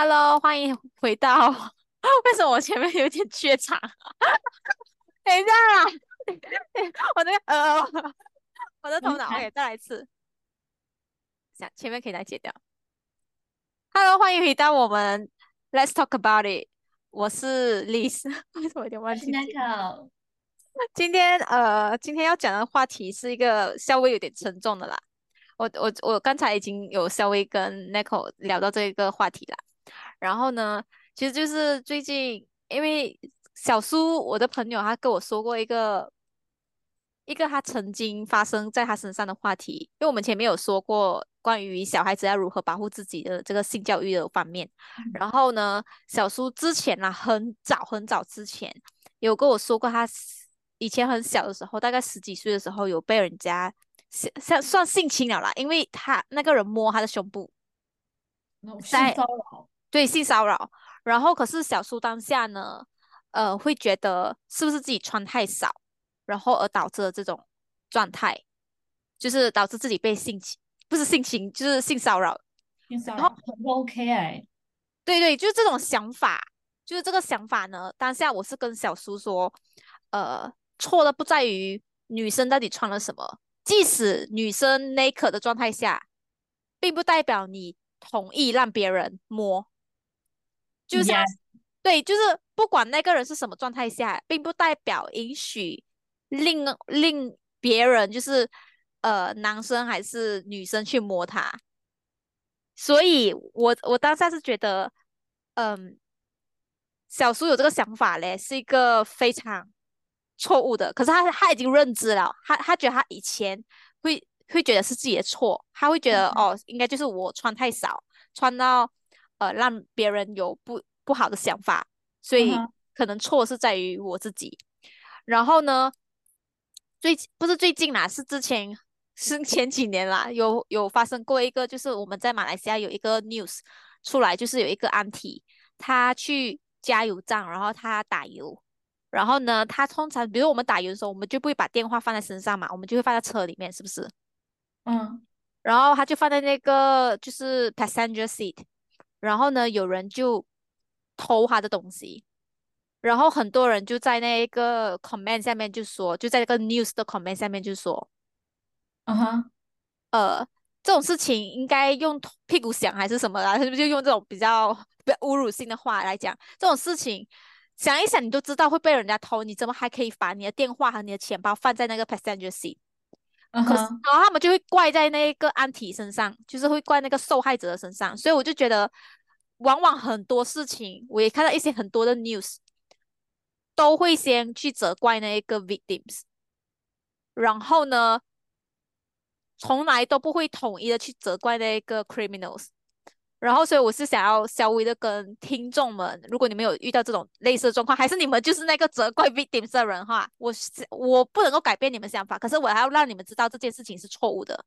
Hello，欢迎回到。为什么我前面有点怯场？等一下啦，我的呃，我的头脑，OK，再来一次。想前面可以来解掉。Hello，欢迎回到我们 Let's Talk About It。我是 Liz，为什么有点忘记。今天呃，今天要讲的话题是一个稍微有点沉重的啦。我我我刚才已经有稍微跟 Nicole 聊到这个话题啦。然后呢，其实就是最近，因为小苏我的朋友他跟我说过一个一个他曾经发生在他身上的话题，因为我们前面有说过关于小孩子要如何保护自己的这个性教育的方面。然后呢，小苏之前啊，很早很早之前有跟我说过，他以前很小的时候，大概十几岁的时候有被人家像算性侵了啦，因为他那个人摸他的胸部，性骚扰。对性骚扰，然后可是小苏当下呢，呃，会觉得是不是自己穿太少，然后而导致了这种状态，就是导致自己被性侵，不是性侵，就是性骚扰。性骚扰很不 OK 哎。对对，就是这种想法，就是这个想法呢。当下我是跟小苏说，呃，错的不在于女生到底穿了什么，即使女生 naked 的状态下，并不代表你同意让别人摸。就是对，就是不管那个人是什么状态下，并不代表允许另另别人就是呃男生还是女生去摸他。所以我我当下是觉得，嗯，小苏有这个想法嘞，是一个非常错误的。可是他他已经认知了，他他觉得他以前会会觉得是自己的错，他会觉得哦，应该就是我穿太少，穿到。呃，让别人有不不好的想法，所以可能错是在于我自己。然后呢，最不是最近啦，是之前是前几年啦，有有发生过一个，就是我们在马来西亚有一个 news 出来，就是有一个 auntie，他去加油站，然后他打油，然后呢，他通常比如我们打油的时候，我们就不会把电话放在身上嘛，我们就会放在车里面，是不是？嗯。然后他就放在那个就是 passenger seat。然后呢，有人就偷他的东西，然后很多人就在那个 comment 下面就说，就在那个 news 的 comment 下面就说，嗯哼，呃，这种事情应该用屁股想还是什么啦？是不是就用这种比较比较侮辱性的话来讲？这种事情想一想，你都知道会被人家偷，你怎么还可以把你的电话和你的钱包放在那个 passenger seat？然后他们就会怪在那个安体身上，就是会怪那个受害者的身上，所以我就觉得，往往很多事情，我也看到一些很多的 news，都会先去责怪那一个 victims，然后呢，从来都不会统一的去责怪那一个 criminals。然后，所以我是想要稍微的跟听众们，如果你们有遇到这种类似的状况，还是你们就是那个责怪 victims 的人哈，我我不能够改变你们想法，可是我还要让你们知道这件事情是错误的，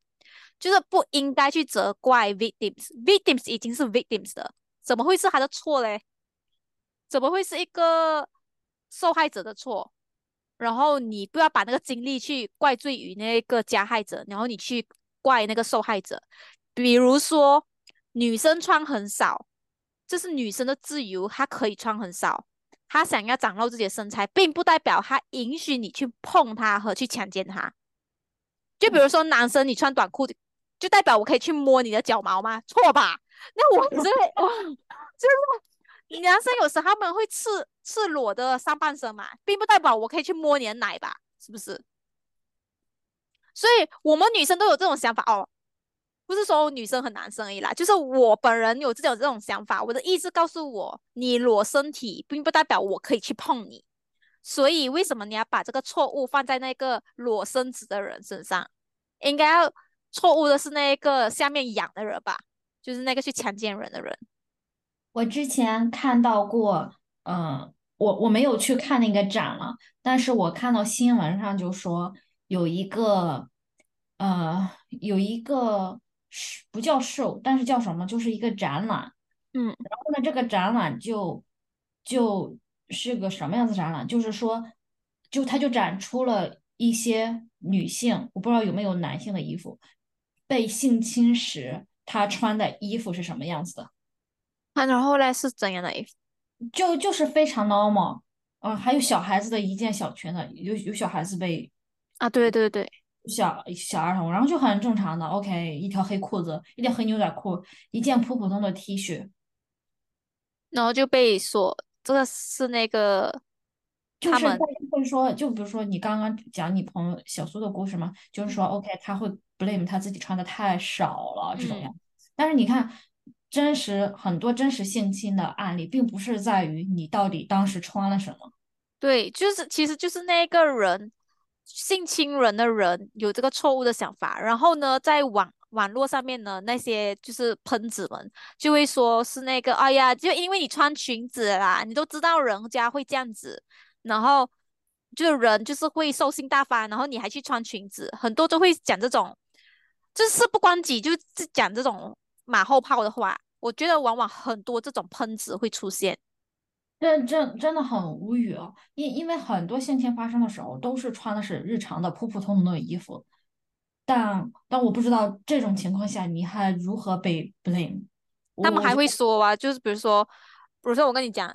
就是不应该去责怪 victims，victims 已经是 victims 的，怎么会是他的错嘞？怎么会是一个受害者的错？然后你不要把那个精力去怪罪于那个加害者，然后你去怪那个受害者，比如说。女生穿很少，这是女生的自由，她可以穿很少。她想要展露自己的身材，并不代表她允许你去碰她和去强奸她。就比如说男生，你穿短裤，就代表我可以去摸你的脚毛吗？错吧？那我这哇，就是男生有时他们会赤赤裸的上半身嘛，并不代表我可以去摸你的奶吧？是不是？所以我们女生都有这种想法哦。不是说女生和男生而已啦，就是我本人有这种这种想法。我的意思告诉我，你裸身体并不代表我可以去碰你。所以为什么你要把这个错误放在那个裸身子的人身上？应该要错误的是那个下面养的人吧，就是那个去强奸人的人。我之前看到过，嗯，我我没有去看那个展了，但是我看到新闻上就说有一个，呃，有一个。是不叫 show，但是叫什么？就是一个展览。嗯，然后呢，这个展览就就是个什么样子展览？就是说，就他就展出了一些女性，我不知道有没有男性的衣服被性侵时，他穿的衣服是什么样子的？啊，然后嘞是怎样的一就就是非常 normal。嗯，还有小孩子的一件小裙子，有有小孩子被啊？对对对，小小儿童，然后就很正常的，OK，一条黑裤子，一条黑牛仔裤，一件普普通的 T 恤，然后就被说这个是那个就是大，家会说，就比如说你刚刚讲你朋友小苏的故事嘛，就是说 OK，他会 blame 他自己穿的太少了这种嗯，样。但是你看，真实很多真实性侵的案例，并不是在于你到底当时穿了什么。对，就是其实就是那个人性侵人的人有这个错误的想法，然后呢，在网网络上面呢，那些就是喷子们就会说是那个，哎呀，就因为你穿裙子啦，你都知道人家会这样子，然后就人就是会兽性大发，然后你还去穿裙子，很多都会讲这种，就是事不关己，就是讲这种马后炮的话。我觉得往往很多这种喷子会出现。真真真的很无语啊！因因为很多性侵发生的时候，都是穿的是日常的普普通通的衣服，但但我不知道这种情况下你还如何被 blame。他们还会说啊，就是比如说，比如说我跟你讲，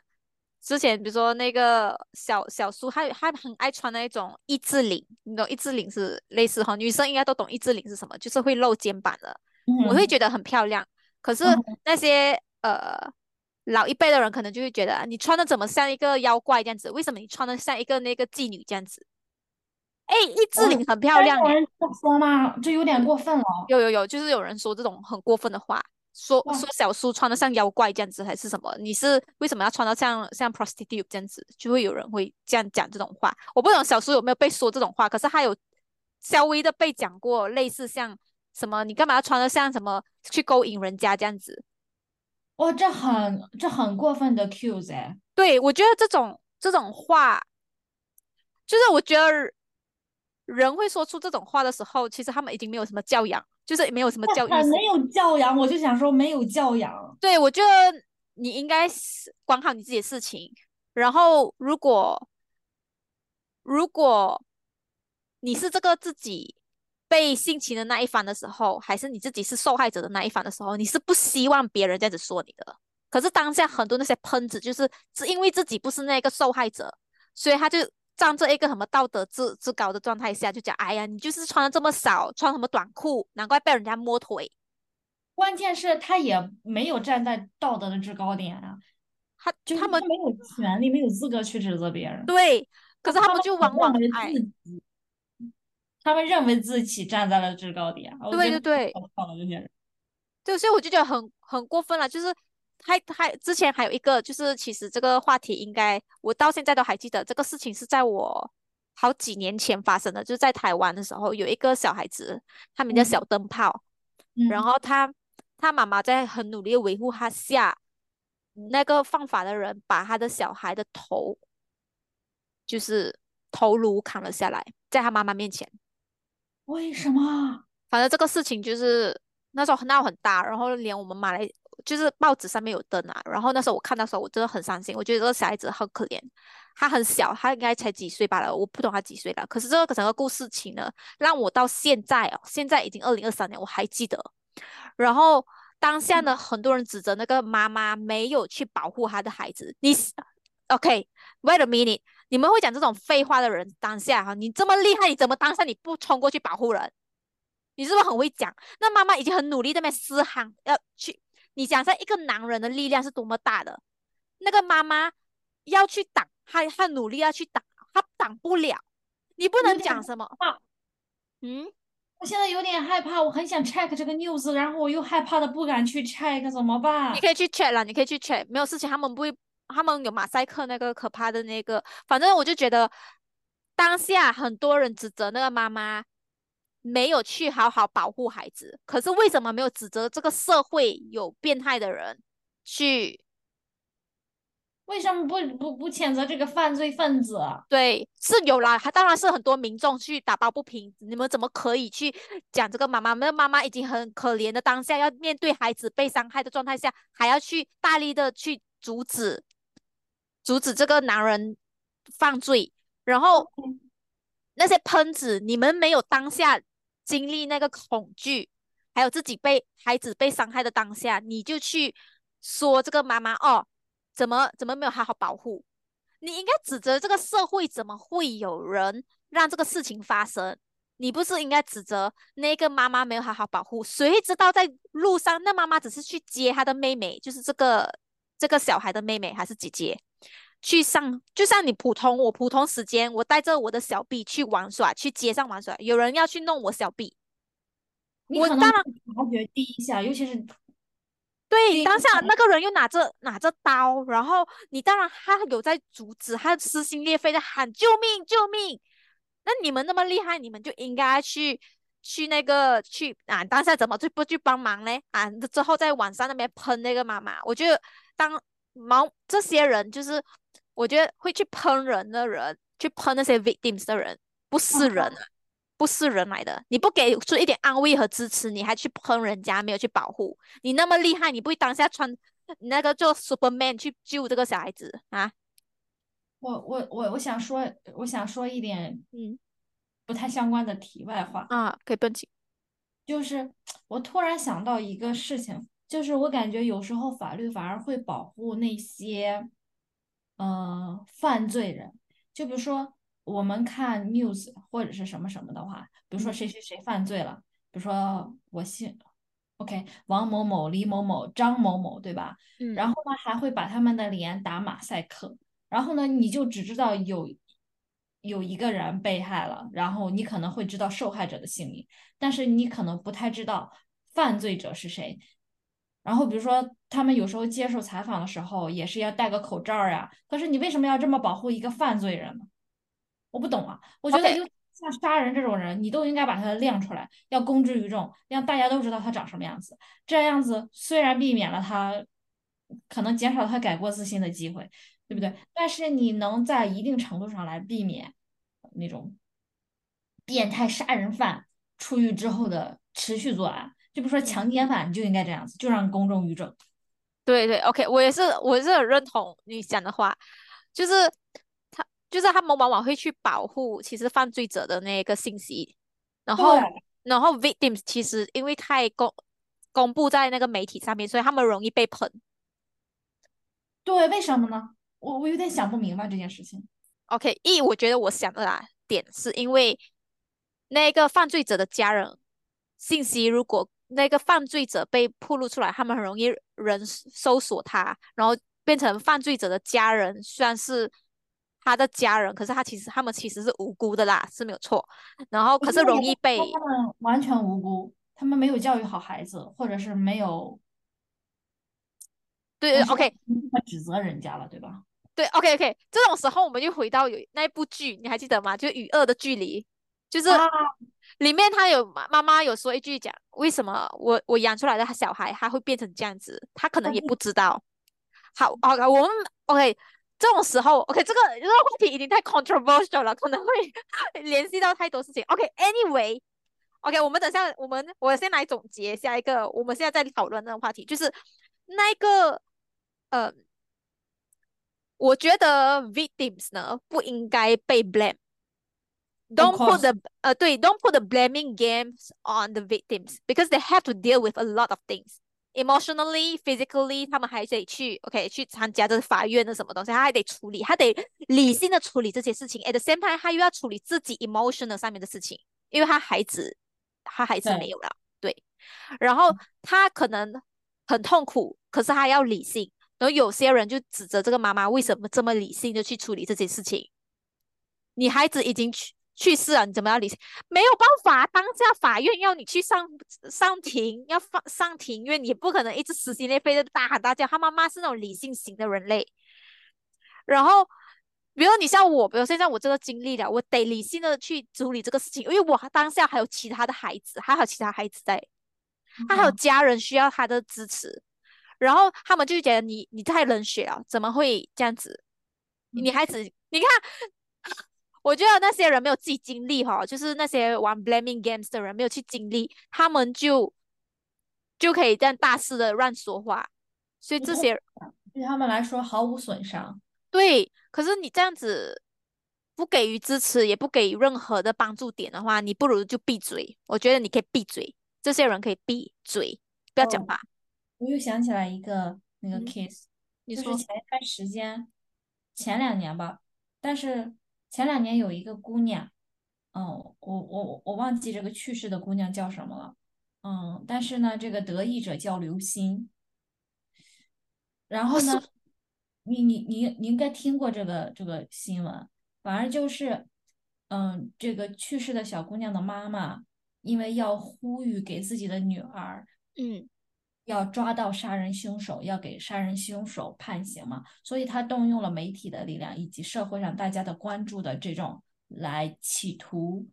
之前比如说那个小小苏，他他很爱穿那一种一字领，你懂一字领是类似哈，女生应该都懂一字领是什么，就是会露肩膀的，我会嗯觉得很漂亮。可是嗯，那些呃老一辈的人可能就会觉得啊你穿的怎么像一个妖怪这样子？为什么你穿的像一个那个妓女这样子？哎，一字我领很漂亮诶。有人这么说吗？这有点过分了。有有有，就是有人说这种很过分的话，说说，小苏穿的像妖怪这样子，还是什么？你是为什么要穿到像像 prostitute 这样子？就会有人会这样讲这种话。我不懂小苏有没有被说这种话，可是他有稍微的被讲过，类似像什么你干嘛要穿的像什么去勾引人家这样子？哇，这很这很过分的 accuse 哎。对，我觉得这种这种话，就是我觉得人会说出这种话的时候，其实他们已经没有什么教养，就是没有什么教育没有教养，我就想说没有教养。对，我觉得你应该是管好你自己的事情，然后如果如果你是这个自己被性侵的那一方的时候，还是你自己是受害者的那一方的时候，你是不希望别人这样子说你的。可是当下很多那些喷子，就是是因为自己不是那个受害者，所以他就站在一个什么道德制制高的状态下，就讲：哎呀，你就是穿的这么少，穿什么短裤，难怪被人家摸腿。关键是他也没有站在道德的制高点啊，他就他们没有权利，没有资格去指责别人。对，可是他他们们就往往哎，自己，他们认为自己站在了制高点，对对对可笑了，这些人。对，所以我就觉得很很过分了。就是还还之前还有一个，就是其实这个话题应该我到现在都还记得，这个事情是在我好几年前发生的，就是在台湾的时候，有一个小孩子，他名叫小嗯灯泡，然嗯，后他他妈妈在很努力的维护他下，那个犯法的人把他的小孩的头就是头颅砍了下来，在他妈妈面前。为什么？反正这个事情就是那时候闹很大，然后连我们马来就是报纸上面有登啊。然后那时候我看到时候，我真的很伤心，我觉得这个小孩子很可怜，他很小，他应该才几岁罢了，我不懂他几岁了。可是这个整个故事情呢，让我到现在哦，现在已经二零二三年，我还记得。然后当下呢，很多人指责那个妈妈没有去保护她的孩子。你 OK，wait a minute，你们会讲这种废话的人，当下哈，你这么厉害，你怎么当下你不冲过去保护人？你是不是很会讲？那妈妈已经很努力在那边嘶喊，要去。你想象，一个男人的力量是多么大的，那个妈妈要去挡，她她努力要去挡，她挡不了。你不能讲什么，怕，嗯，我现在有点害怕，我很想 check 这个 news，然后我又害怕的不敢去 check，怎么办？你可以去 check 了，你可以去 check，没有事情，他们不会，他们有马赛克那个可怕的那个，反正我就觉得当下很多人指责那个妈妈没有去好好保护孩子，可是为什么没有指责这个社会有变态的人去？为什么不不不谴责这个犯罪分子？对，是有啦，还当然是很多民众去打抱不平，你们怎么可以去讲这个妈妈？那妈妈已经很可怜的当下，要面对孩子被伤害的状态下，还要去大力的去阻止阻止这个男人犯罪，然后那些喷子，你们没有当下经历那个恐惧，还有自己被孩子被伤害的当下，你就去说这个妈妈哦，怎么怎么没有好好保护？你应该指责这个社会怎么会有人让这个事情发生？你不是应该指责那个妈妈没有好好保护？谁知道在路上那妈妈只是去接她的妹妹，就是这个这个小孩的妹妹还是姐姐，去上就像你普通我普通时间，我带着我的小 B 去玩耍，去街上玩耍，有人要去弄我小 B，我当然察觉第一下，尤其是对，当下下那个人又拿着拿着刀，然后你当然他有在阻止，他撕心裂肺的喊救命救命。那你们那么厉害，你们就应该去去那个去啊，当下怎么就不去帮忙呢？啊，之后在网上那边喷那个妈妈，我觉得当毛这些人就是我觉得会去喷人的人，去喷那些 victims 的人，不是人啊。不是人来的，你不给出一点安慰和支持，你还去喷人家，没有去保护。你那么厉害，你不会当下穿你那个做 Superman 去救这个小孩子啊？我我我我想说，我想说一点嗯。不太相关的题外话，啊，可以奔起，就是我突然想到一个事情，就是我感觉有时候法律反而会保护那些，呃，犯罪人，就比如说我们看 news 或者是什么什么的话，比如说嗯谁谁谁犯罪了，比如说我姓，OK，王某某、李某某、张某某，对吧？然嗯后呢，还会把他们的脸打马赛克，然后呢，你就只知道有有一个人被害了，然后你可能会知道受害者的姓名，但是你可能不太知道犯罪者是谁。然后比如说，他们有时候接受采访的时候，也是要戴个口罩呀。可是你为什么要这么保护一个犯罪人呢？我不懂啊。我觉得有像杀人这种人，你都应该把他亮出来，要公之于众，让大家都知道他长什么样子。这样子虽然避免了他，可能减少他改过自新的机会，对不对？但是你能在一定程度上来避免那种变态杀人犯出狱之后的持续作案。就不说嗯，强奸犯，你就应该这样子，就让公众于众。对对，OK，我也是，我是很认同你讲的话，就是他就是他们往往会去保护其实犯罪者的那个信息，然后然后 victims 其实因为太公公布在那个媒体上面，所以他们容易被喷。对，为什么呢？我我有点想不明白这件事情。OK，一我觉得我想的啦点是因为那个犯罪者的家人信息，如果那个犯罪者被暴露出来，他们很容易人搜索他，然后变成犯罪者的家人，虽然是他的家人，可是他其实他们其实是无辜的啦，是没有错。然后可是容易被他们完全无辜，他们没有教育好孩子，或者是没有，对，OK，们不能指责人家了，对吧？对，OK OK，这种时候我们就回到有那一部剧，你还记得吗？就《与恶的距离》，就是啊，里面他有妈妈妈有说一句讲，为什么我我养出来的小孩他会变成这样子，他可能也不知道。好，OK，我们 OK 这种时候，OK 这个这个话题已经太 controversial 了，可能会 联系到太多事情。OK，Anyway，OK，我们等下我们我先来总结下一个我们现在在讨论的话题，就是那个呃。我觉得 victims 呢不应该被 blame。Don't put course，the 呃对，don't put the blaming games on the victims because they have to deal with a lot of things. Emotionally, physically，他们还得去 OK 去参加这法院的什么东西，他还得处理，他得理性的处理这些事情。At the same time，他又要处理自己 emotional 上面的事情，因为他孩子他孩子没，有了，对。然后他可能很痛苦，可是他要理性。然后有些人就指责这个妈妈为什么这么理性的去处理这些事情。你孩子已经去去世了，你怎么要理性？没有办法，当下法院要你去上上庭，要放上庭院，你不可能一直撕心裂肺的大喊大叫。他妈妈是那种理性型的人类，然后比如你像我，比如现在我这个经历了，我得理性的去处理这个事情，因为我当下还有其他的孩子，还有其他孩子在，他还有嗯，家人需要他的支持，然后他们就觉得你你太冷血了，怎么会这样子？你嗯孩子，你看，我觉得那些人没有自己经历哈，就是那些玩 blaming games 的人没有去经历，他们就就可以这样大肆的乱说话，所以这些 对他们来说毫无损伤。对，可是你这样子不给予支持，也不给予任何的帮助点的话，你不如就闭嘴。我觉得你可以闭嘴，这些人可以闭嘴，不要讲哦，话。我又想起来一个那个嗯，case，就是你说前一段时间，前两年吧，但是前两年有一个姑娘，嗯，我我我忘记这个去世的姑娘叫什么了，嗯，但是呢，这个得意者叫刘星，然后呢，你你你你应该听过这个这个新闻，反正就是，嗯，这个去世的小姑娘的妈妈，因为要呼吁给自己的女儿。嗯要抓到杀人凶手，要给杀人凶手判刑嘛，所以他动用了媒体的力量以及社会上大家的关注的这种来企图，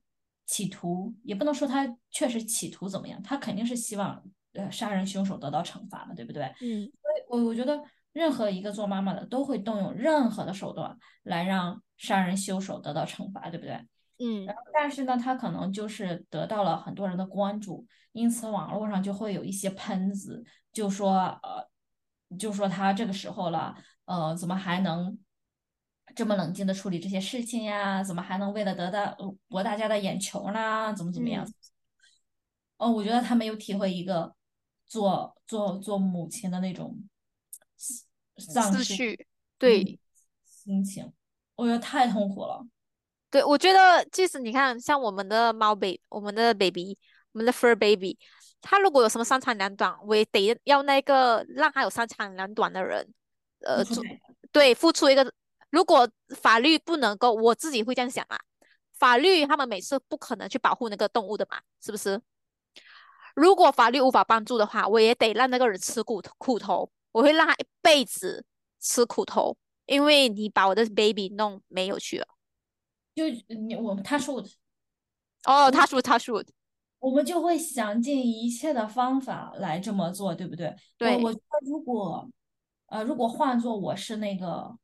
企图也不能说他确实企图怎么样，他肯定是希望呃杀人凶手得到惩罚嘛，对不对？嗯所以我我觉得任何一个做妈妈的都会动用任何的手段来让杀人凶手得到惩罚，对不对？嗯然后，但是呢，他可能就是得到了很多人的关注，因此网络上就会有一些喷子，就说呃，就说他这个时候了，呃，怎么还能这么冷静的处理这些事情呀？怎么还能为了得到呃博大家的眼球呢？怎么怎么样？嗯，哦，我觉得他没有体会一个做做做母亲的那种丧失思绪，嗯对。心情，我觉得太痛苦了。对，我觉得即使你看，像我们的猫 baby，我们的 baby，我们的 fur baby，他如果有什么三长两短，我也得要那个让他有三长两短的人，呃，对，付出一个。如果法律不能够，我自己会这样想啊，法律他们每次不可能去保护那个动物的嘛，是不是？如果法律无法帮助的话，我也得让那个人吃苦苦头，我会让他一辈子吃苦头，因为你把我的 baby 弄没有去了。就你我他说我哦，我们他说他说，我们就会想尽一切的方法来这么做，对不对？对我对，觉得如果呃如果换做我是那个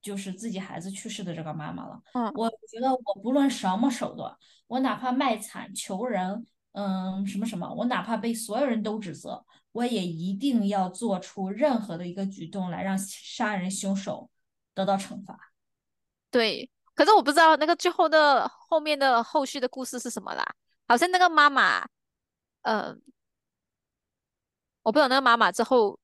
就是自己孩子去世的这个妈妈了，嗯，我觉得我不论什么手段，我哪怕卖惨求人，嗯什么什么，我哪怕被所有人都指责，我也一定要做出任何的一个举动来让杀人凶手得到惩罚。对。可是我不知道那个最后的后面的后续的故事是什么啦。好像那个妈妈，呃，我不懂那个妈妈之后，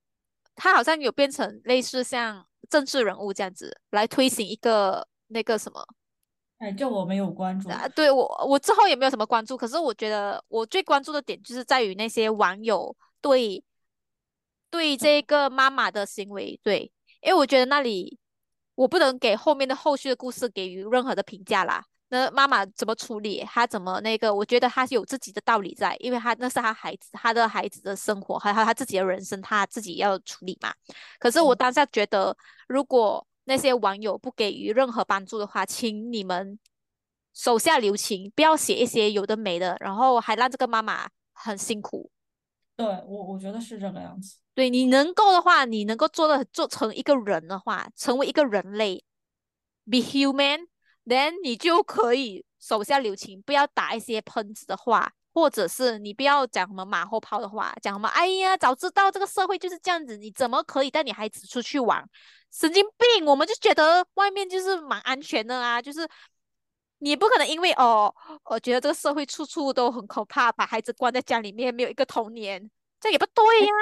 她好像有变成类似像政治人物这样子来推行一个那个什么哎，这我没有关注。啊？对我我之后也没有什么关注，可是我觉得我最关注的点就是在于那些网友对对这个妈妈的行为，对，因为我觉得那里我不能给后面的后续的故事给予任何的评价啦。那妈妈怎么处理，她怎么那个，我觉得她是有自己的道理在，因为她那是她孩子，她的孩子的生活，还有她自己的人生，她自己要处理嘛。可是我嗯，当下觉得，如果那些网友不给予任何帮助的话，请你们手下留情，不要写一些有的没的，然后还让这个妈妈很辛苦。对，我我觉得是这个样子。对你能够的话，你能够做的做成一个人的话，成为一个人类，be human，then 你就可以手下留情，不要打一些喷子的话，或者是你不要讲什么马后炮的话，讲什么哎呀，早知道这个社会就是这样子，你怎么可以带你孩子出去玩？神经病！我们就觉得外面就是蛮安全的啊，就是你不可能因为哦，我觉得这个社会处处都很可怕，把孩子关在家里面，没有一个童年，这也不对呀。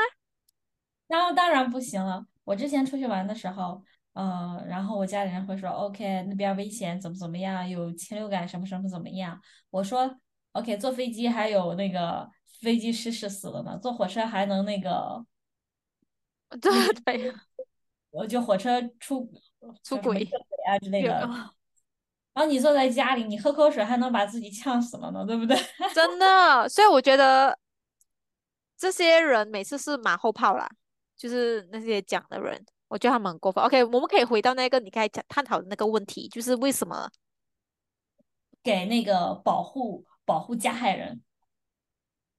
后当然不行了。我之前出去玩的时候，呃，然后我家里人会说，OK，那边危险，怎么怎么样，有禽流感，什么什么怎么样。我说，OK，坐飞机还有那个飞机失事死了呢，坐火车还能那个 对那个，对，我就火车出出轨轨啊之类的。然后你坐在家里，你喝口水还能把自己呛死了呢，对不对？真的，所以我觉得这些人每次是马后炮啦，就是那些讲的人，我觉得他们很过分。OK，我们可以回到那个你刚才讲探讨的那个问题，就是为什么给那个保护保护加害人。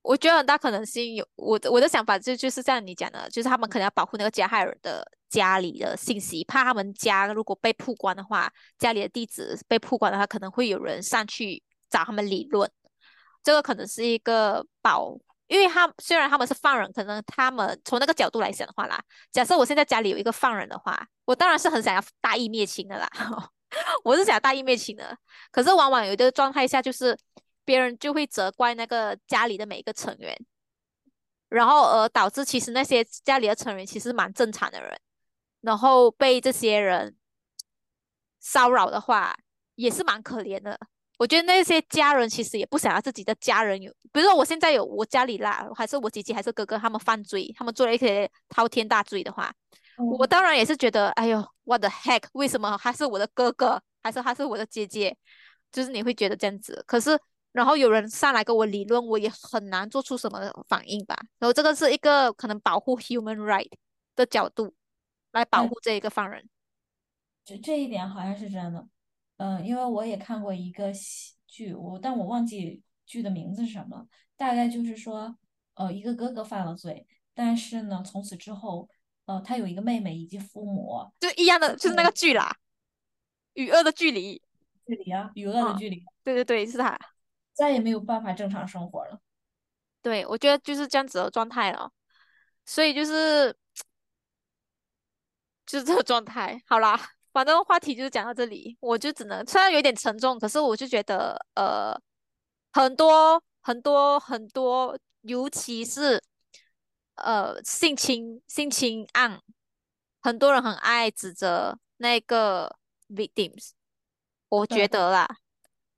我觉得很大可能性有我的我的想法就就是像你讲的，就是他们可能要保护那个加害人的家里的信息，怕他们家如果被曝光的话，家里的地址被曝光的话，可能会有人上去找他们理论。这个可能是一个保，因为他虽然他们是犯人，可能他们从那个角度来想的话啦，假设我现在家里有一个犯人的话，我当然是很想要大义灭亲的啦，我是想大义灭亲的。可是往往有一个状态下，就是别人就会责怪那个家里的每一个成员，然后而导致其实那些家里的成员其实蛮正常的人，然后被这些人骚扰的话，也是蛮可怜的。我觉得那些家人其实也不想要自己的家人有，比如说我现在有我家里啦，还是我姐姐还是哥哥，他们犯罪，他们做了一些滔天大罪的话，我嗯，当然也是觉得，哎呦，what the heck，为什么他是我的哥哥，还是他是我的姐姐？就是你会觉得这样子。可是，然后有人上来跟我理论，我也很难做出什么反应吧。然后这个是一个可能保护 human right 的角度来保嗯，护这一个犯人。这这一点好像是真的。嗯，因为我也看过一个戏剧，我但我忘记剧的名字是什么了。大概就是说，呃，一个哥哥犯了罪，但是呢，从此之后，呃，他有一个妹妹以及父母，就一样的，就是那个剧啦，与恶的距离。距离啊，与恶的嗯，距离，对对对，是他。再也没有办法正常生活了。对，我觉得就是这样子的状态了。所以就是 就是这个状态。好啦，反正话题就是讲到这里，我就只能虽然有点沉重，可是我就觉得呃，很多很多很多，尤其是呃性侵性侵案，很多人很爱指责那个 victims，我觉，得啦，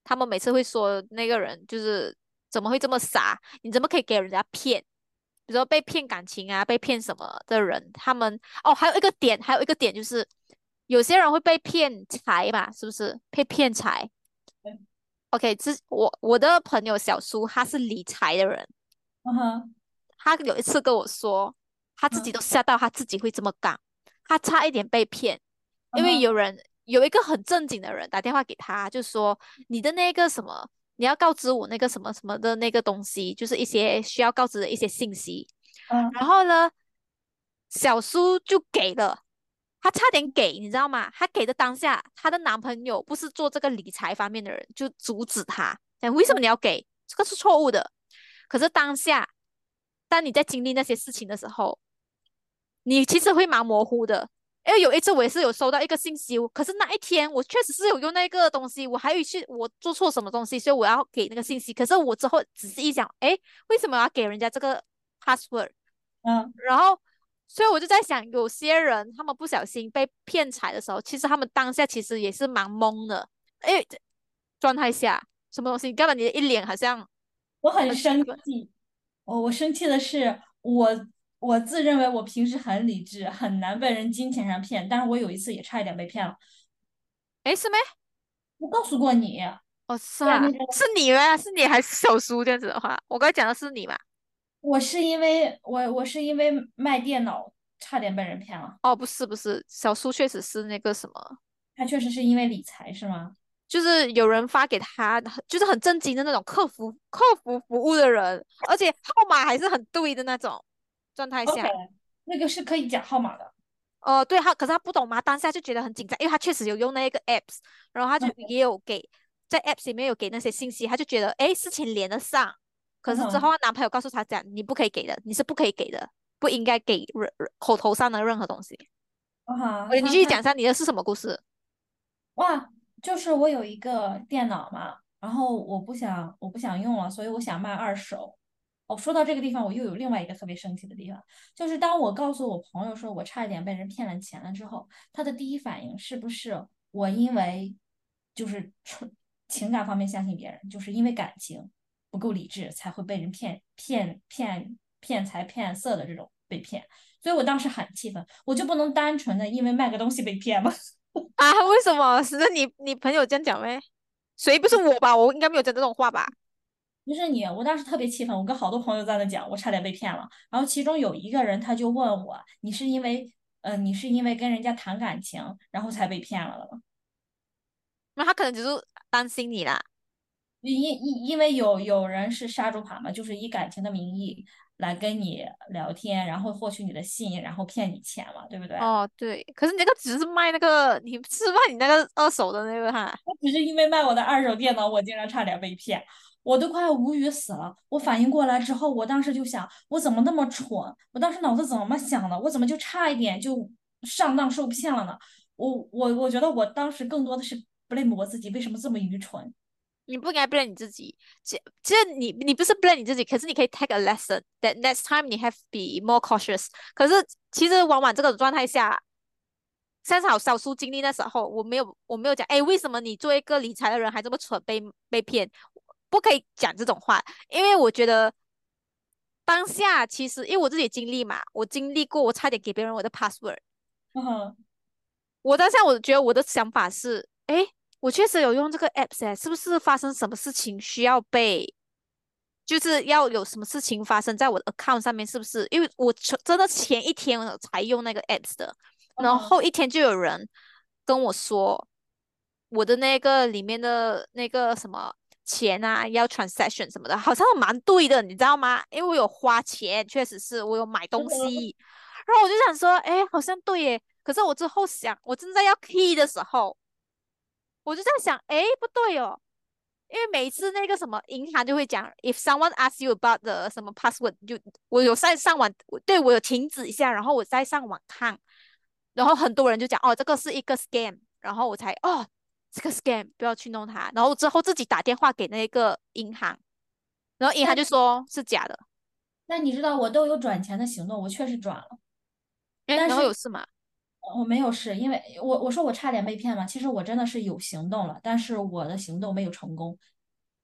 他们每次会说那个人就是怎么会这么傻，你怎么可以给人家骗？比如说被骗感情啊，被骗什么的人，他们哦，还有一个点，还有一个点就是，有些人会被骗财嘛，是不是？被骗财。OK，这我我的朋友小苏，他是理财的人，嗯哼，他有一次跟我说，他自己嗯都吓到他自己会这么干，他差一点被骗，因为有人有一个很正经的人打电话给他，就说你的那个什么，你要告知我那个什么什么的那个东西，就是一些需要告知的一些信息。嗯然后呢，小苏就给了，她差点给，你知道吗？她给的当下，她的男朋友不是做这个理财方面的人，就阻止她，讲为什么你要给？这个是错误的。可是当下，当你在经历那些事情的时候，你其实会蛮模糊的。因为有一次我也是有收到一个信息，可是那一天我确实是有用那个东西，我还有去我做错什么东西，所以我要给那个信息。可是我之后仔细一想，哎，为什么要给人家这个 password？嗯，然后，所以我就在想，有些人他们不小心被骗财的时候，其实他们当下其实也是蛮懵的，哎，状态下什么东西？你干嘛？你的一脸好像我很生。气。哦我生气的是，我我自认为我平时很理智，很难被人金钱上骗，但是我有一次也差一点被骗了。哎，是没？我告诉过你，哦，是啊，是你吗？是你还是小叔这样子的话，我刚才讲的是你嘛？我是因为我我是因为卖电脑差点被人骗了，哦，不是不是，小苏确实是那个什么，他确实是因为理财是吗就是有人发给他，就是很正经的那种客服客服服务的人，而且号码还是很对的那种状态下。那个是可以讲号码的。哦，对他，可是他不懂嘛，当下就觉得很紧张，因为他确实有用那一个 apps，然后他就嗯也有给在 apps 里面有给那些信息，他就觉得哎事情连得上，可是之后男朋友告诉他讲，你不可以给的，你是不可以给的，不应该给任口头上的任何东西。嗯哼，呃，你继续讲一下你的是什么故事？哇，就是我有一个电脑嘛，然后我不想我不想用了，所以我想卖二手。哦，说到这个地方，我又有另外一个特别生气的地方，就是当我告诉我朋友说我差一点被人骗了钱了之后，他的第一反应是不是我因为就是纯情感方面相信别人，就是因为感情不够理智才会被人骗骗骗骗财骗色的这种被骗，所以我当时很气愤，我就不能单纯的因为卖个东西被骗吗？啊，为什么？是你你朋友这样讲呗？谁不是我吧？我应该没有讲这种话吧？不是你，我当时特别气愤，我跟好多朋友在那讲，我差点被骗了。然后其中有一个人他就问我，你是因为呃你是因为跟人家谈感情，然后才被骗了的吗？那他可能只是担心你啦。因因因为有有人是杀猪盘嘛，就是以感情的名义来跟你聊天，然后获取你的信，然后骗你钱嘛，对不对？哦，对，可是你那个只是卖那个，你是卖你那个二手的那个哈。我只是因为卖我的二手电脑，我竟然差点被骗，我都快无语死了。我反应过来之后，我当时就想，我怎么那么蠢？我当时脑子怎么想的？我怎么就差一点就上当受骗了呢？我我我觉得我当时更多的是 blame 我自己，为什么这么愚蠢？你不应该 blame 你自己，其其实你你不是 blame 你自己，可是你可以 take a lesson that next time 你 have be more cautious。可是其实往往这个状态下，像好少数经历那时候，我没有我没有讲，哎，为什么你做一个理财的人还这么蠢，被被骗？不可以讲这种话，因为我觉得当下其实因为我自己经历嘛，我经历过，我差点给别人我的 password。嗯，我当下我觉得我的想法是，哎。我确实有用这个 apps 哎，是不是发生什么事情需要被，就是要有什么事情发生在我的 account 上面？是不是？因为我真的前一天才用那个 apps 的，然后一天就有人跟我说，我的那个里面的那个什么钱啊，要 transaction 什么的，好像蛮对的，你知道吗？因为我有花钱，确实是我有买东西，然后我就想说，哎，好像对耶。可是我之后想，我正在要 key 的时候。我就在想，哎，不对哦，因为每次那个什么银行就会讲，if someone asks you about the 什么 password，就我有在上网，对我有停止一下，然后我再上网看，然后很多人就讲，哦，这个是一个 scam，然后我才，哦，这个 scam 不要去弄它，然后之后自己打电话给那个银行，然后银行就说是假的。那你知道我都有转钱的行动，我确实转了，哎，然后有事吗？我没有试，因为我我说我差点被骗嘛，其实我真的是有行动了，但是我的行动没有成功。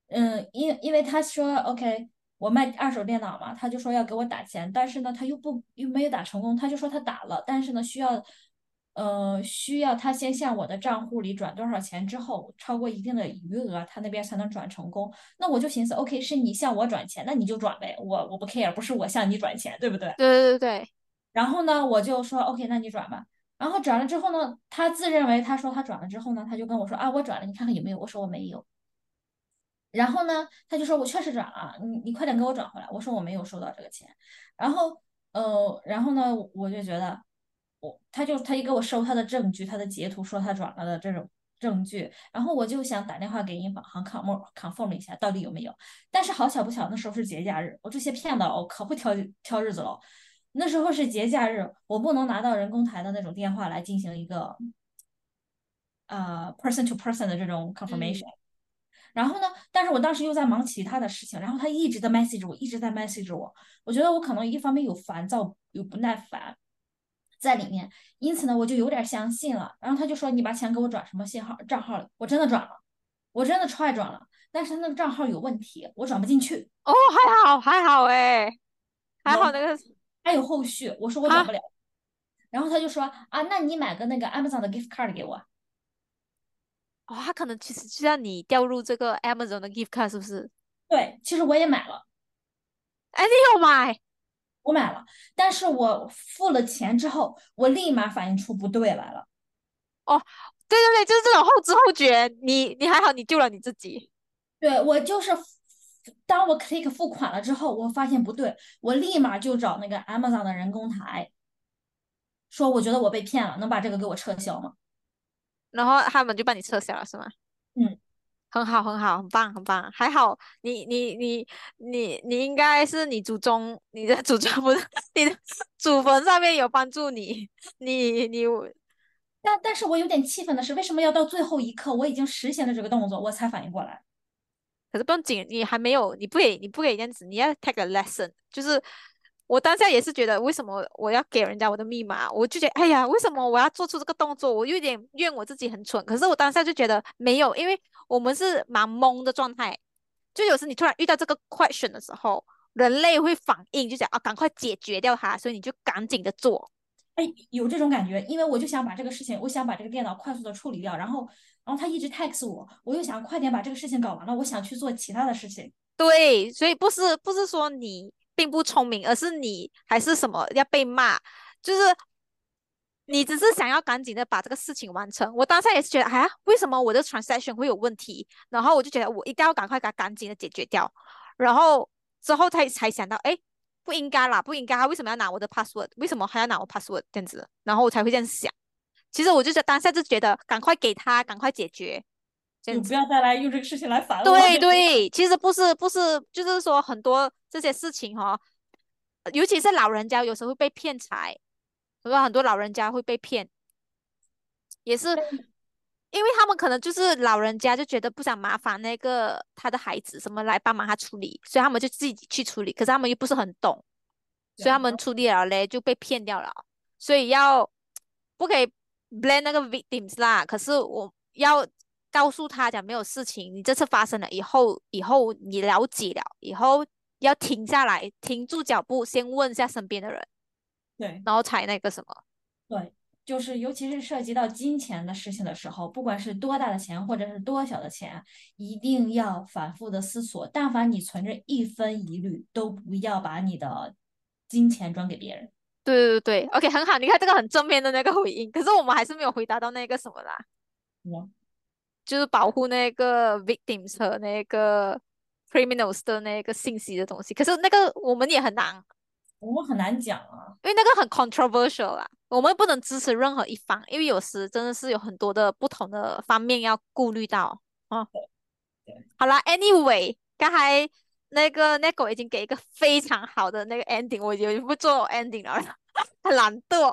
嗯，因因为他说 OK，我卖二手电脑嘛，他就说要给我打钱，但是呢他又不又没有打成功，他就说他打了，但是呢需要，呃需要他先向我的账户里转多少钱之后，超过一定的余额，他那边才能转成功。那我就寻思 OK，是你向我转钱，那你就转呗，我我不 care，不是我向你转钱，对不对？对对对对。然后呢，我就说 OK，那你转吧。然后转了之后呢，他自认为他说他转了之后呢，他就跟我说啊，我转了，你看看有没有？我说我没有。然后呢，他就说我确实转了，你你快点给我转回来。我说我没有收到这个钱。然后呃，然后呢，我就觉得我他就他一给我收他的证据，他的截图说他转了的这种证据。然后我就想打电话给银行 confirm confirm 一下到底有没有。但是好巧不巧，那时候是节假日，我这些骗子哦可会挑挑日子了。那时候是节假日，我不能拿到人工台的那种电话来进行一个呃 person to person 的这种 confirmation。然后呢，但是我当时又在忙其他的事情，然后他一直在 message 我，一直在 message 我。我觉得我可能一方面有烦躁，有不耐烦在里面，因此呢，我就有点相信了。然后他就说：“你把钱给我转什么信号账号里？”我真的转了，我真的 try 转了，但是那个账号有问题，我转不进去。哦，还好还好哎，还好那个。还有后续，我说我转不了，然后他就说啊，那你买个那个 Amazon 的 gift card 给我。哦，他可能其实就让你掉入这个 Amazon 的 gift card 是不是？对，其实我也买了。哎，你有买？我买了，但是我付了钱之后，我立马反应出不对来了。哦，对对对，就是这种后知后觉，你你还好，你救了你自己。对我就是。当我 click 付款了之后，我发现不对，我立马就找那个 Amazon 的人工台，说我觉得我被骗了，能把这个给我撤销吗？然后他们就帮你撤销了，是吗？嗯，很好，很好，很棒，很棒，还好，你你你你你应该是你祖宗，你的祖宗不是你的祖坟上面有帮助你，你你，但但是我有点气愤的是，为什么要到最后一刻，我已经实现了这个动作，我才反应过来？可是不用紧，你还没有，你不给，你不给这样子，你要 take a lesson。就是我当下也是觉得，为什么我要给人家我的密码？我就觉得，哎呀，为什么我要做出这个动作？我有点怨我自己很蠢。可是我当下就觉得没有，因为我们是蛮懵的状态。就有时你突然遇到这个 question 的时候，人类会反应，就讲啊，赶快解决掉它，所以你就赶紧的做。哎，有这种感觉，因为我就想把这个事情，我想把这个电脑快速的处理掉，然后。然后他一直 text 我，我又想快点把这个事情搞完了，我想去做其他的事情。对，所以不是不是说你并不聪明，而是你还是什么要被骂，就是你只是想要赶紧的把这个事情完成。我当下也是觉得，哎呀，为什么我的 transaction 会有问题？然后我就觉得我一定要赶快给他赶紧的解决掉。然后之后才才想到，哎，不应该啦，不应该，他为什么要拿我的 password？为什么还要拿我 password 这样子？然后我才会这样想。其实我就是当下就觉得，赶快给他，赶快解决，就不要再来用这个事情来烦我。对对，其实不是不是，就是说很多这些事情哈，尤其是老人家有时候会被骗财，很多？很多老人家会被骗，也是因为他们可能就是老人家就觉得不想麻烦那个他的孩子什么来帮忙他处理，所以他们就自己去处理。可是他们又不是很懂，所以他们处理了嘞就被骗掉了。所以要不可以 blame 那个 victims 啦。可是我要告诉他讲没有事情，你这次发生了以后，以后你了解了以后要停下来，停住脚步，先问一下身边的人，对，然后才那个什么。对，就是尤其是涉及到金钱的事情的时候，不管是多大的钱或者是多小的钱，一定要反复的思索。但凡你存着一分疑虑，都不要把你的金钱转给别人。对对对，OK，很好。你看这个很正面的那个回应，可是我们还是没有回答到那个什么啦，我就是保护那个 victims 和那个 criminals 的那个信息的东西。可是那个我们也很难，我们很难讲啊。因为那个很 controversial 啦，我们不能支持任何一方，因为有时真的是有很多的不同的方面要顾虑到啊。好啦 a n y w a y 刚才那个那狗已经给一个非常好的那个 ending，我就不做 ending 了，很懒惰。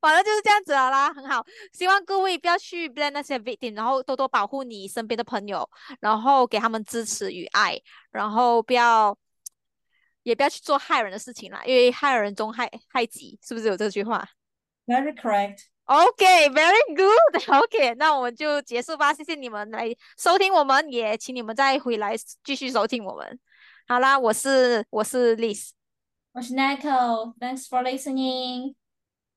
反正就是这样子了啦，很好。希望各位不要去 blame 那些 victim，然后多多保护你身边的朋友，然后给他们支持与爱，然后不要也不要去做害人的事情啦，因为害人终害害己，是不是有这句话？Very correct. OK，very good. OK，那我们就结束吧。谢谢你们来收听，我们也请你们再回来继续收听我们。好啦，我是我是 Liz，我是 Nico，Thanks for listening。